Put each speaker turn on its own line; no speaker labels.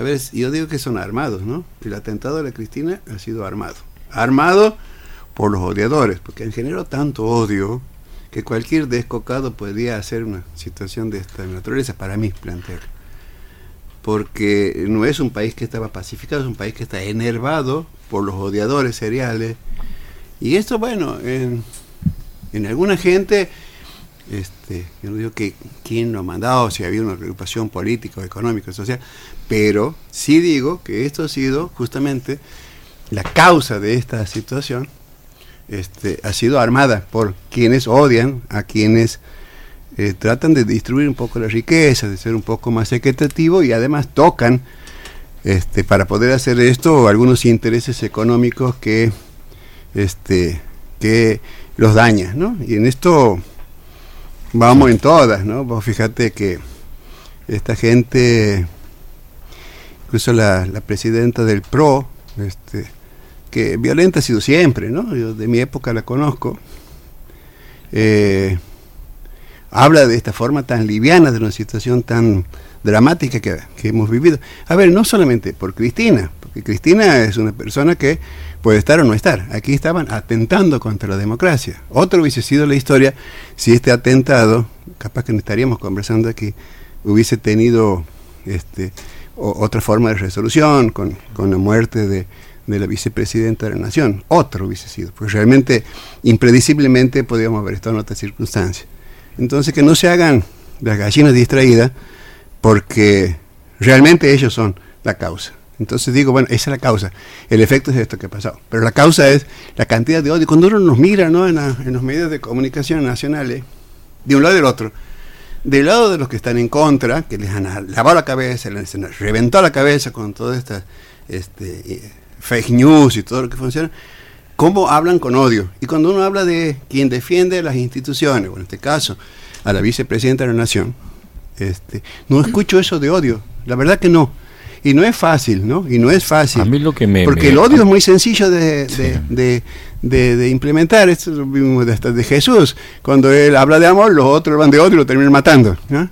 A ver, yo digo que son armados, ¿no? El atentado de la Cristina ha sido armado. Armado por los odiadores, porque han generado tanto odio que cualquier descocado podría hacer una situación de esta naturaleza, para mí, plantear. Porque no es un país que estaba pacificado, es un país que está enervado por los odiadores seriales. Y esto, bueno, en, en alguna gente este, yo no digo que quién lo ha mandado, si había una preocupación política, económica, social, pero sí digo que esto ha sido justamente la causa de esta situación, este, ha sido armada por quienes odian a quienes eh, tratan de distribuir un poco la riqueza, de ser un poco más equitativo y además tocan este, para poder hacer esto algunos intereses económicos que, que los dañan. Y en esto Vamos en todas, ¿no? Vos fíjate que esta gente, incluso la, presidenta del PRO, este, que violenta ha sido siempre, ¿no? Yo de mi época la conozco, eh, habla de esta forma tan liviana, de una situación tan dramática que, que hemos vivido. A ver, no solamente por Cristina, porque Cristina es una persona que puede estar o no estar. Aquí estaban atentando contra la democracia. Otro hubiese sido la historia si este atentado, capaz que no estaríamos conversando aquí, hubiese tenido este, otra forma de resolución con, la muerte de, la vicepresidenta de la Nación. Otro hubiese sido, porque realmente, imprediciblemente, podríamos haber estado en otras circunstancias. Entonces, que no se hagan las gallinas distraídas, porque realmente ellos son la causa. Entonces digo, bueno, esa es la causa. El efecto es esto que ha pasado. Pero la causa es la cantidad de odio. Cuando uno nos mira ¿no? en, los medios de comunicación nacionales, de un lado y del otro, del lado de los que están en contra, que les han lavado la cabeza, les han reventado la cabeza con todas estas este, eh, fake news y todo lo que funciona, cómo hablan con odio. Y cuando uno habla de quien defiende las instituciones, o en este caso a la vicepresidenta de la Nación, este, no escucho eso de odio. La verdad que no. Y no es fácil, ¿no? Y no es fácil.
A mí lo que me...
Porque el odio es muy sencillo de, de, de, de, implementar. Esto lo vimos de, de Jesús. Cuando él habla de amor, los otros van de odio y lo terminan matando. ¿no?